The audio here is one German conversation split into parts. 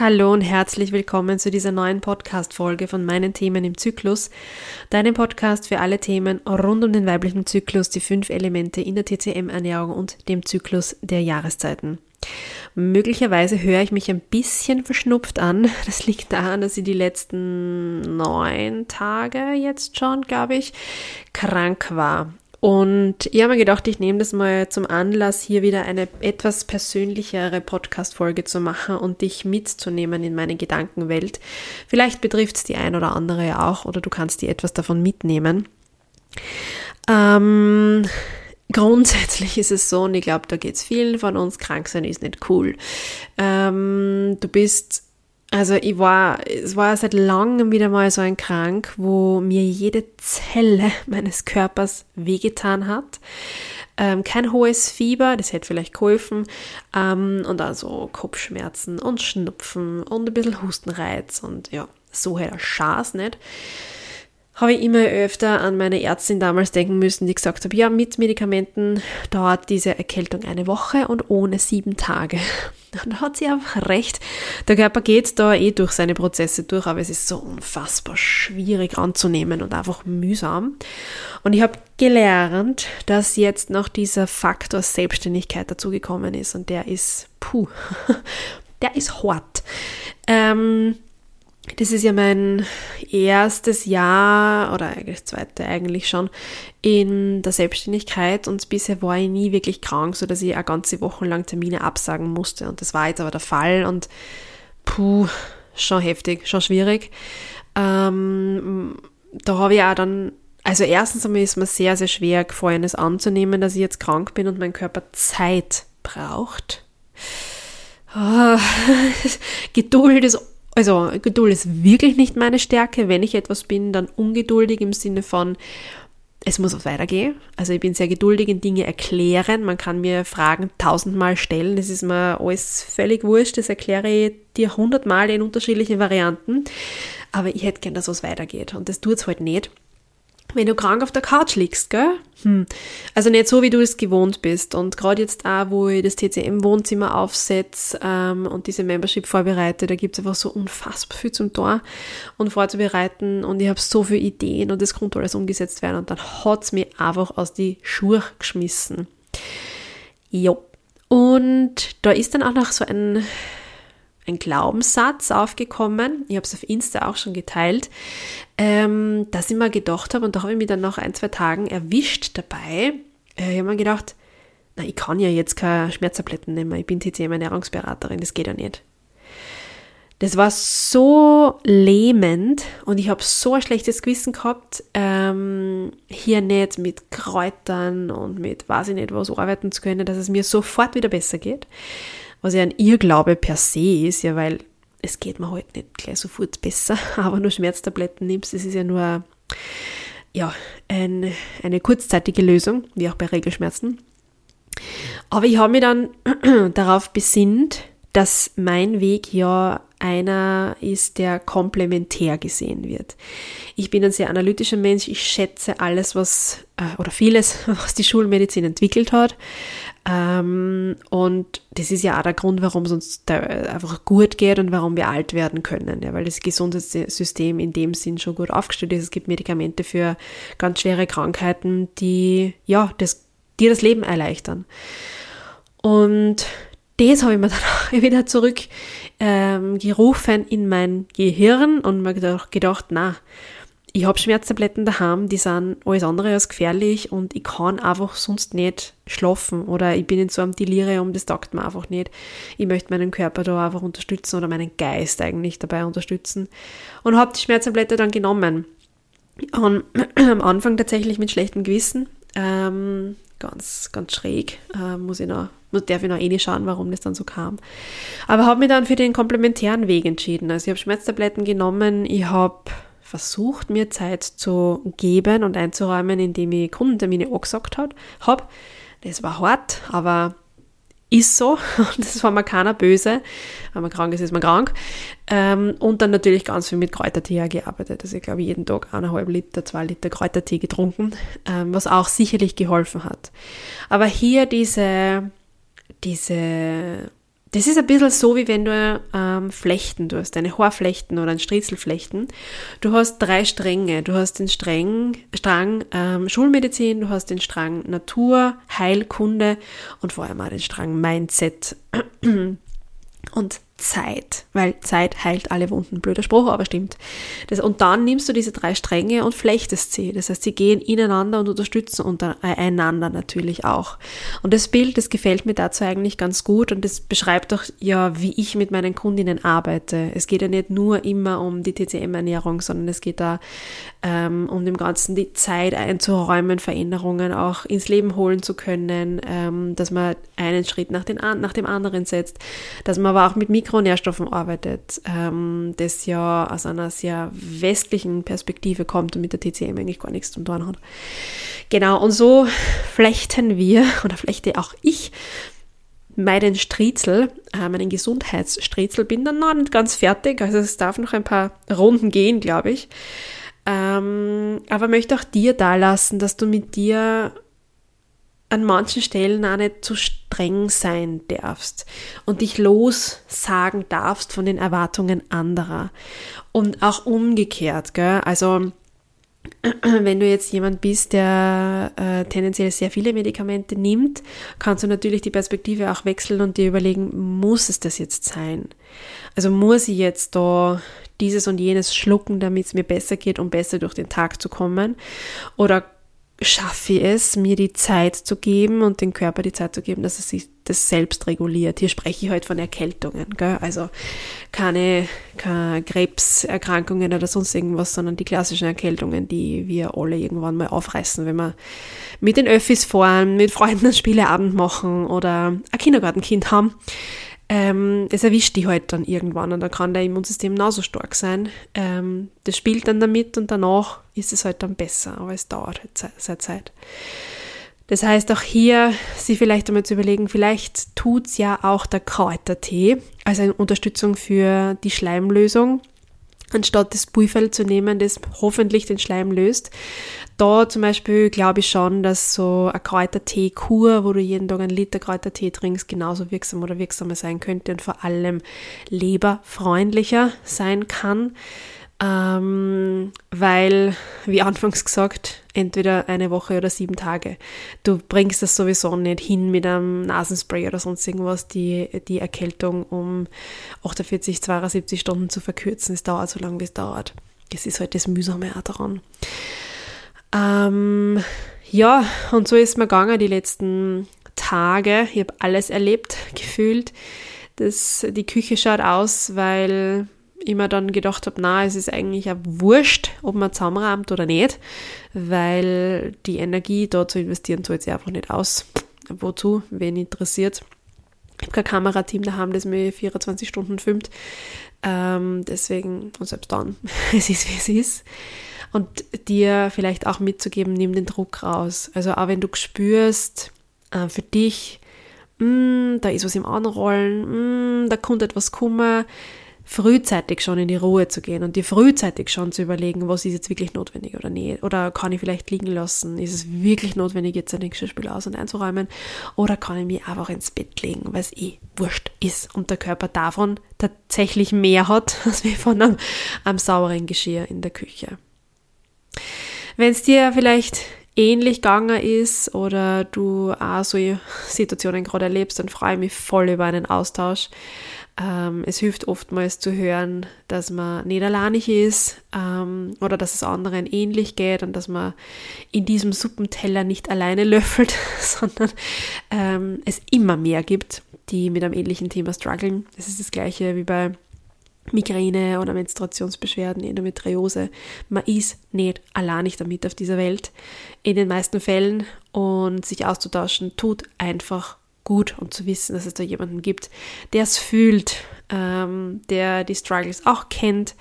Hallo und herzlich willkommen zu dieser neuen Podcast-Folge von meinen Themen im Zyklus. Deinem Podcast für alle Themen rund um den weiblichen Zyklus, die fünf Elemente in der TCM-Ernährung und dem Zyklus der Jahreszeiten. Möglicherweise höre ich mich ein bisschen verschnupft an. Das liegt daran, dass ich die letzten neun Tage jetzt schon, glaube ich, krank war. Und ich habe mir gedacht, ich nehme das mal zum Anlass, hier wieder eine etwas persönlichere Podcast-Folge zu machen und dich mitzunehmen in meine Gedankenwelt. Vielleicht betrifft es die ein oder andere ja auch oder du kannst dir etwas davon mitnehmen. Ähm, grundsätzlich ist es so, und ich glaube, da geht es vielen von uns, krank sein ist nicht cool. Ähm, du bist also ich war, es war seit langem wieder mal so ein Krank, wo mir jede Zelle meines Körpers wehgetan hat. Ähm, kein hohes Fieber, das hätte vielleicht geholfen. Ähm, und also Kopfschmerzen und Schnupfen und ein bisschen Hustenreiz und ja, so hätte er Schaß nicht habe ich immer öfter an meine Ärztin damals denken müssen, die gesagt hat, ja, mit Medikamenten dauert diese Erkältung eine Woche und ohne sieben Tage. Und da hat sie einfach recht. Der Körper geht da eh durch seine Prozesse durch, aber es ist so unfassbar schwierig anzunehmen und einfach mühsam. Und ich habe gelernt, dass jetzt noch dieser Faktor Selbstständigkeit dazugekommen ist und der ist, puh, der ist hart. Ähm, das ist ja mein erstes Jahr oder eigentlich zweite eigentlich schon in der Selbstständigkeit und bisher war ich nie wirklich krank, so dass ich eine ganze Woche lang Termine absagen musste und das war jetzt aber der Fall und puh, schon heftig, schon schwierig. Ähm, da habe ich auch dann, also erstens einmal ist mir sehr, sehr schwer gefallen, es anzunehmen, dass ich jetzt krank bin und mein Körper Zeit braucht. Oh, Geduld ist also Geduld ist wirklich nicht meine Stärke. Wenn ich etwas bin, dann ungeduldig im Sinne von, es muss weitergehen. Also ich bin sehr geduldig in Dinge erklären. Man kann mir Fragen tausendmal stellen. Das ist mir alles völlig wurscht. Das erkläre ich dir hundertmal in unterschiedlichen Varianten. Aber ich hätte gern, dass es weitergeht. Und das tut es halt nicht wenn du krank auf der Couch liegst, gell? Hm. Also nicht so, wie du es gewohnt bist. Und gerade jetzt auch, wo ich das TCM-Wohnzimmer aufsetze ähm, und diese Membership vorbereite, da gibt es einfach so unfassbar viel zum Tor und vorzubereiten. Und ich habe so viele Ideen und das konnte alles umgesetzt werden. Und dann hat es mich einfach aus die Schuhe geschmissen. Jo. Und da ist dann auch noch so ein ein Glaubenssatz aufgekommen. Ich habe es auf Insta auch schon geteilt, ähm, dass ich mir gedacht habe, und da habe ich mich dann nach ein, zwei Tagen erwischt dabei. Äh, ich habe mir gedacht, na, ich kann ja jetzt keine Schmerztabletten nehmen, ich bin TCM Ernährungsberaterin, das geht ja nicht. Das war so lähmend und ich habe so ein schlechtes Gewissen gehabt, ähm, hier nicht mit Kräutern und mit weiß ich nicht was arbeiten zu können, dass es mir sofort wieder besser geht was ja ein Irrglaube per se ist, ja, weil es geht mir halt nicht gleich sofort besser, aber nur Schmerztabletten nimmst, das ist ja nur ja, ein, eine kurzzeitige Lösung, wie auch bei Regelschmerzen. Aber ich habe mich dann darauf besinnt, dass mein Weg ja einer ist, der komplementär gesehen wird. Ich bin ein sehr analytischer Mensch. Ich schätze alles, was äh, oder vieles, was die Schulmedizin entwickelt hat. Ähm, und das ist ja auch der Grund, warum es uns einfach gut geht und warum wir alt werden können. Ja, weil das Gesundheitssystem in dem Sinn schon gut aufgestellt ist. Es gibt Medikamente für ganz schwere Krankheiten, die ja das, dir das Leben erleichtern. Und das habe ich mir dann wieder zurück ähm, in mein Gehirn und mir gedacht, gedacht na, ich habe Schmerztabletten daheim, die sind alles andere als gefährlich und ich kann einfach sonst nicht schlafen oder ich bin in so einem Delirium, das taugt mir einfach nicht. Ich möchte meinen Körper da einfach unterstützen oder meinen Geist eigentlich dabei unterstützen und habe die Schmerztablette dann genommen. Und am Anfang tatsächlich mit schlechtem Gewissen, ähm, ganz, ganz schräg, äh, muss ich noch, muss, darf ich noch eh nicht schauen, warum das dann so kam. Aber habe mich dann für den komplementären Weg entschieden. Also ich habe Schmerztabletten genommen, ich habe versucht, mir Zeit zu geben und einzuräumen, indem ich Kundentermine angesagt habe. Das war hart, aber ist so. Das war mir keiner böse. Wenn man krank ist, ist man krank. Ähm, und dann natürlich ganz viel mit Kräutertee gearbeitet. Also ich glaube, jeden Tag eineinhalb Liter, zwei Liter Kräutertee getrunken, ähm, was auch sicherlich geholfen hat. Aber hier diese, diese das ist ein bisschen so, wie wenn du ähm, flechten, du hast eine Haarflechten oder ein Striezelflechten. Du hast drei Stränge. Du hast den Strang, Strang ähm, Schulmedizin, du hast den Strang Natur, Heilkunde und vor allem auch den Strang Mindset. Und Zeit, weil Zeit heilt alle Wunden. Blöder Spruch, aber stimmt. Das, und dann nimmst du diese drei Stränge und flechtest sie. Das heißt, sie gehen ineinander und unterstützen unter, äh, natürlich auch. Und das Bild, das gefällt mir dazu eigentlich ganz gut und das beschreibt doch ja, wie ich mit meinen Kundinnen arbeite. Es geht ja nicht nur immer um die TCM-Ernährung, sondern es geht da ähm, um dem Ganzen die Zeit einzuräumen, Veränderungen auch ins Leben holen zu können, ähm, dass man einen Schritt nach, den, nach dem anderen setzt, dass man aber auch mit Mikro Mikronährstoffen arbeitet, ähm, das ja aus einer sehr westlichen Perspektive kommt und mit der TCM eigentlich gar nichts zu tun hat. Genau, und so flechten wir, oder flechte auch ich, meinen Striezel, äh, meinen Gesundheitsstriezel, bin dann noch nicht ganz fertig, also es darf noch ein paar Runden gehen, glaube ich. Ähm, aber möchte auch dir da lassen, dass du mit dir an manchen Stellen auch nicht zu streng sein darfst und dich lossagen darfst von den Erwartungen anderer. Und auch umgekehrt, gell? Also, wenn du jetzt jemand bist, der äh, tendenziell sehr viele Medikamente nimmt, kannst du natürlich die Perspektive auch wechseln und dir überlegen, muss es das jetzt sein? Also muss ich jetzt da dieses und jenes schlucken, damit es mir besser geht, um besser durch den Tag zu kommen? Oder schaffe ich es, mir die Zeit zu geben und den Körper die Zeit zu geben, dass er sich das selbst reguliert. Hier spreche ich heute von Erkältungen, gell? also keine, keine Krebserkrankungen oder sonst irgendwas, sondern die klassischen Erkältungen, die wir alle irgendwann mal aufreißen, wenn wir mit den Öffis fahren, mit Freunden einen Spieleabend machen oder ein Kindergartenkind haben ähm, das erwischt die halt dann irgendwann und dann kann der Immunsystem genauso stark sein. Ähm, das spielt dann damit und danach ist es halt dann besser, aber es dauert halt seine Zeit. Das heißt auch hier, sie vielleicht einmal zu überlegen, vielleicht tut's ja auch der Kräutertee als eine Unterstützung für die Schleimlösung anstatt das Pulver zu nehmen, das hoffentlich den Schleim löst. Da zum Beispiel glaube ich schon, dass so eine Kräutertee-Kur, wo du jeden Tag einen Liter Kräutertee trinkst, genauso wirksam oder wirksamer sein könnte und vor allem leberfreundlicher sein kann ähm, weil, wie anfangs gesagt, entweder eine Woche oder sieben Tage. Du bringst das sowieso nicht hin mit einem Nasenspray oder sonst irgendwas, die, die Erkältung um 48, 72 Stunden zu verkürzen. Es dauert so lange, wie es dauert. Das ist halt das Mühsame auch daran. Ähm, ja, und so ist mir gegangen die letzten Tage. Ich habe alles erlebt, gefühlt. Das, die Küche schaut aus, weil ich mir dann gedacht habe, na, es ist eigentlich ja wurscht, ob man zusammenrahmt oder nicht, weil die Energie da zu investieren zahlt sich einfach nicht aus. Wozu? Wen interessiert? Ich habe kein Kamerateam daheim, das mir 24 Stunden filmt. Ähm, deswegen, und selbst dann, es ist wie es ist. Und dir vielleicht auch mitzugeben, nimm den Druck raus. Also auch wenn du spürst, äh, für dich, mh, mm, da ist was im Anrollen, mh, mm, da kommt etwas Kummer, frühzeitig schon in die Ruhe zu gehen und dir frühzeitig schon zu überlegen, was ist jetzt wirklich notwendig oder nicht. Oder kann ich vielleicht liegen lassen? Ist es wirklich notwendig, jetzt ein Geschirrspiel aus- und einzuräumen? Oder kann ich mich einfach ins Bett legen, weil es eh wurscht ist und der Körper davon tatsächlich mehr hat, als wie von einem, einem sauberen Geschirr in der Küche. Wenn es dir vielleicht ähnlich gegangen ist oder du auch so Situationen gerade erlebst, dann freue ich mich voll über einen Austausch. Ähm, es hilft oftmals zu hören, dass man nicht alleinig ist ähm, oder dass es anderen ähnlich geht und dass man in diesem Suppenteller nicht alleine löffelt, sondern ähm, es immer mehr gibt, die mit einem ähnlichen Thema strugglen. Es ist das gleiche wie bei Migräne oder Menstruationsbeschwerden, Endometriose. Man ist nicht alleinig damit auf dieser Welt in den meisten Fällen und sich auszutauschen tut einfach gut und zu wissen, dass es da jemanden gibt, der es fühlt, ähm, der die Struggles auch kennt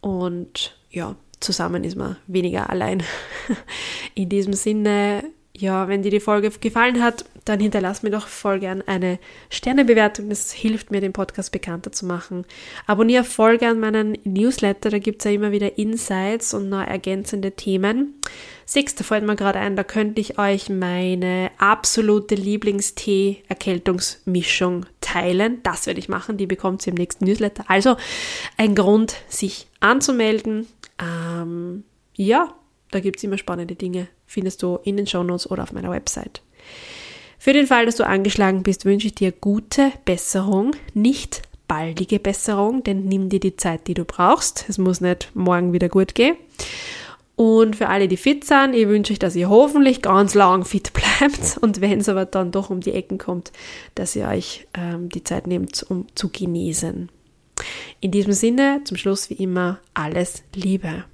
und ja, zusammen ist man weniger allein. In diesem Sinne, ja, wenn dir die Folge gefallen hat, dann hinterlass mir doch voll gern eine Sternebewertung. Das hilft mir, den Podcast bekannter zu machen. Abonniere voll gern meinen Newsletter, da gibt es ja immer wieder Insights und noch ergänzende Themen. Sechster fällt mir gerade ein, da könnte ich euch meine absolute Lieblingstee-Erkältungsmischung teilen. Das werde ich machen, die bekommt ihr im nächsten Newsletter. Also ein Grund, sich anzumelden. Ähm, ja, da gibt es immer spannende Dinge. Findest du in den Shownotes oder auf meiner Website. Für den Fall, dass du angeschlagen bist, wünsche ich dir gute Besserung, nicht baldige Besserung, denn nimm dir die Zeit, die du brauchst. Es muss nicht morgen wieder gut gehen. Und für alle, die fit sind, ich wünsche euch, dass ihr hoffentlich ganz lang fit bleibt und wenn es aber dann doch um die Ecken kommt, dass ihr euch ähm, die Zeit nehmt, um zu genesen. In diesem Sinne, zum Schluss wie immer, alles Liebe.